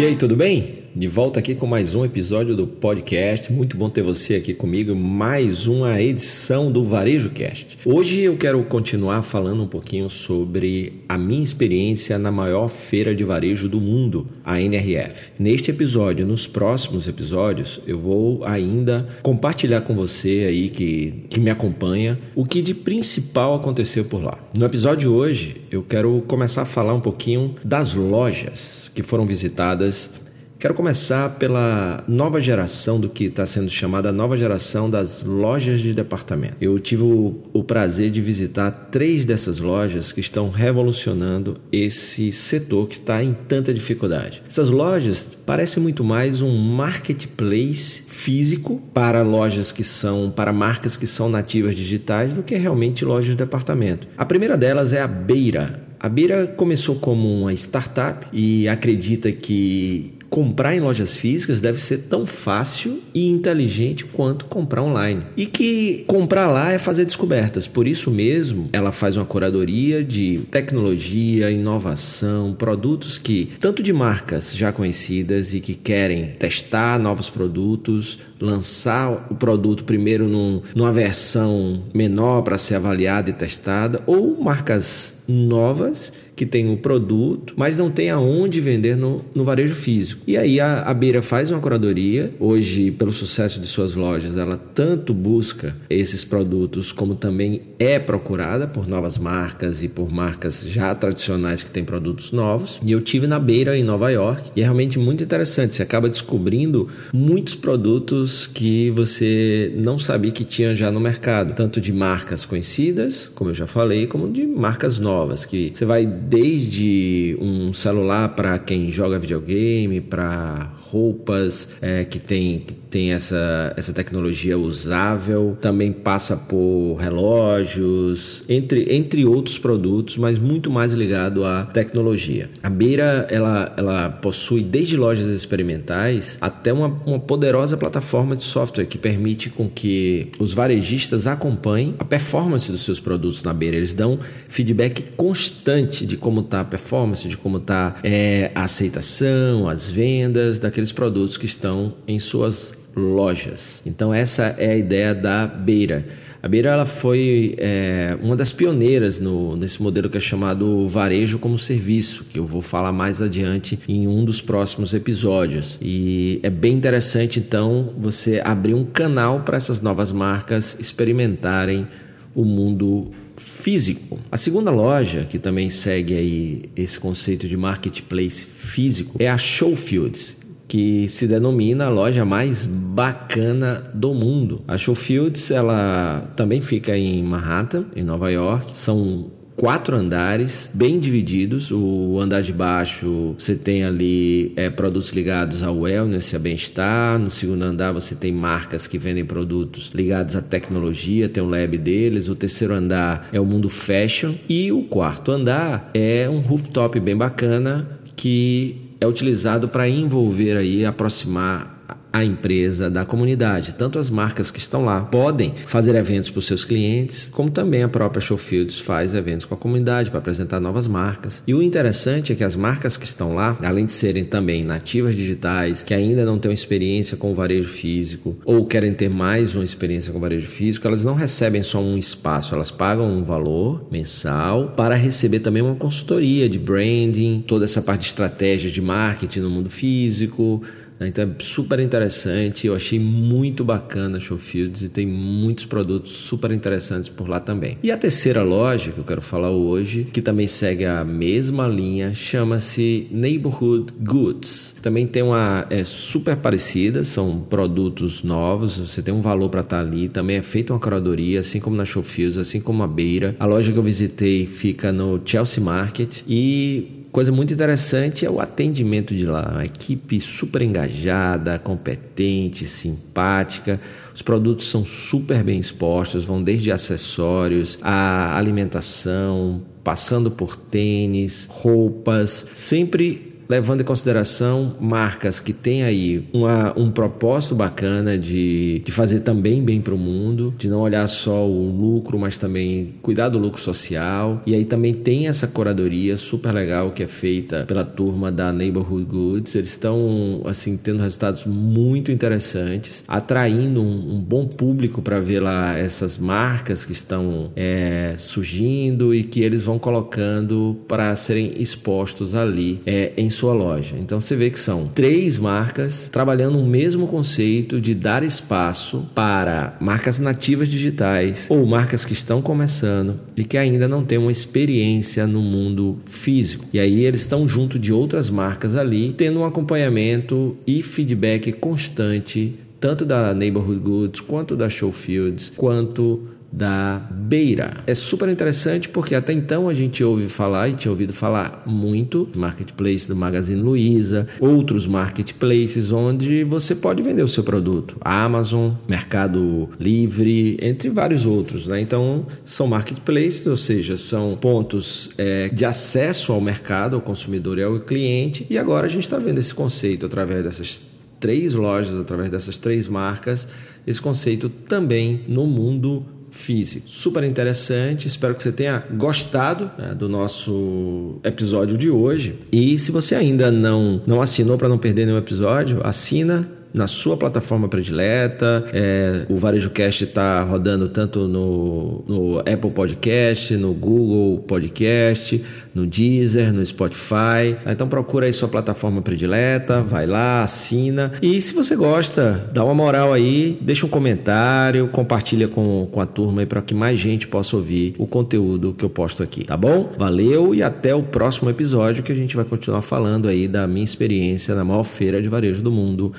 E aí, tudo bem? De volta aqui com mais um episódio do podcast. Muito bom ter você aqui comigo. Mais uma edição do Varejo Cast. Hoje eu quero continuar falando um pouquinho sobre a minha experiência na maior feira de varejo do mundo, a NRF. Neste episódio, nos próximos episódios, eu vou ainda compartilhar com você aí que, que me acompanha o que de principal aconteceu por lá. No episódio de hoje, eu quero começar a falar um pouquinho das lojas que foram visitadas Quero começar pela nova geração do que está sendo chamada a nova geração das lojas de departamento. Eu tive o, o, prazer de visitar três dessas lojas que estão revolucionando esse setor que está em tanta dificuldade. Essas lojas parecem muito mais um marketplace físico para lojas que são, para marcas que são nativas digitais, do que realmente lojas de departamento. A primeira delas é a Beira. A Beira começou como uma startup e acredita que comprar em lojas físicas deve ser tão fácil e inteligente quanto comprar online. E que comprar lá é fazer descobertas. Por isso mesmo, ela faz uma curadoria de tecnologia, inovação, produtos que, tanto de marcas já conhecidas e que querem testar novos produtos, lançar o produto primeiro num, numa versão menor para ser avaliada e testada, ou marcas novas que tem o produto, mas não tem aonde vender no, no varejo físico. E aí a, a Beira faz uma curadoria. Hoje, pelo sucesso de suas lojas, ela tanto busca esses produtos como também é procurada por novas marcas e por marcas já tradicionais que têm produtos novos. E eu tive na Beira em Nova York e é realmente muito interessante. Você acaba descobrindo muitos produtos que você não sabia que tinha já no mercado, tanto de marcas conhecidas, como eu já falei, como de marcas novas que você vai desde um celular para quem joga videogame, para roupas é, que tem, tem essa, essa tecnologia usável, também passa por relógios, entre, entre outros produtos, mas muito mais ligado à tecnologia. A Beira ela, ela possui desde lojas experimentais até uma, uma poderosa plataforma de software que permite com que os varejistas acompanhem a performance dos seus produtos na Beira. Eles dão feedback constante de como está a performance, de como está é, a aceitação, as vendas daqueles produtos que estão em suas lojas. Então essa é a ideia da Beira. A Beira ela foi é, uma das pioneiras no, nesse modelo que é chamado varejo como serviço, que eu vou falar mais adiante em um dos próximos episódios. E é bem interessante então você abrir um canal para essas novas marcas experimentarem o mundo físico. A segunda loja que também segue aí esse conceito de marketplace físico é a Showfields que se denomina a loja mais bacana do mundo. A Showfields ela também fica em Manhattan, em Nova York. São quatro andares bem divididos. O andar de baixo você tem ali é, produtos ligados ao wellness, a bem-estar. No segundo andar você tem marcas que vendem produtos ligados à tecnologia, tem o lab deles. O terceiro andar é o mundo fashion e o quarto andar é um rooftop bem bacana que é utilizado para envolver aí, aproximar a empresa da comunidade. Tanto as marcas que estão lá podem fazer eventos para os seus clientes, como também a própria Showfields faz eventos com a comunidade para apresentar novas marcas. E o interessante é que as marcas que estão lá, além de serem também nativas digitais, que ainda não têm experiência com o varejo físico ou querem ter mais uma experiência com o varejo físico, elas não recebem só um espaço, elas pagam um valor mensal para receber também uma consultoria de branding, toda essa parte de estratégia de marketing no mundo físico? Então é super interessante, eu achei muito bacana a Showfields e tem muitos produtos super interessantes por lá também. E a terceira loja que eu quero falar hoje, que também segue a mesma linha, chama-se Neighborhood Goods. Também tem uma é super parecida, são produtos novos, você tem um valor para estar tá ali, também é feita uma curadoria, assim como na Showfields, assim como a Beira. A loja que eu visitei fica no Chelsea Market e coisa muito interessante é o atendimento de lá. Uma equipe super engajada, competente, simpática. Os produtos são super bem expostos, vão desde acessórios, a alimentação, passando por tênis, roupas, sempre levando em consideração marcas que têm aí uma, um propósito bacana de, de fazer também bem para o mundo, de não olhar só o lucro, mas também cuidar do lucro social. E aí também tem essa curadoria super legal que é feita pela turma da Neighborhood Goods. Eles estão assim tendo resultados muito interessantes, atraindo um, um bom público para ver lá essas marcas que estão é, surgindo e que eles vão colocando para serem expostos ali é, em sua loja. Então você vê que são três marcas trabalhando o mesmo conceito de dar espaço para marcas nativas digitais ou marcas que estão começando e que ainda não têm uma experiência no mundo físico. E aí eles estão junto de outras marcas ali, tendo um acompanhamento e feedback constante tanto da Neighborhood Goods, quanto da Showfields, quanto da Beira. É super interessante porque até então a gente ouve falar e tinha ouvido falar muito marketplace do Magazine Luiza, outros marketplaces onde você pode vender o seu produto, Amazon, Mercado Livre, entre vários outros, né? Então são marketplaces, ou seja, são pontos é, de acesso ao mercado, ao consumidor e ao cliente. E agora a gente está vendo esse conceito através dessas três lojas, através dessas três marcas, esse conceito também no mundo físico. Super interessante, espero que você tenha gostado né, do nosso episódio de hoje. E se você ainda não, não assinou para não perder nenhum episódio, assina na sua plataforma predileta. É, o Varejo Cast está rodando tanto no, no Apple Podcast, no Google Podcast, no Deezer, no Spotify. Então procura aí sua plataforma predileta, vai lá, assina. E se você gosta, dá uma moral aí, deixa um comentário, compartilha com, com a turma aí para que mais gente possa ouvir o conteúdo que eu posto aqui, tá bom? Valeu e até o próximo episódio que a gente vai continuar falando aí da minha experiência na maior feira de varejo do mundo,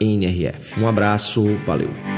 NRF. Um abraço, valeu!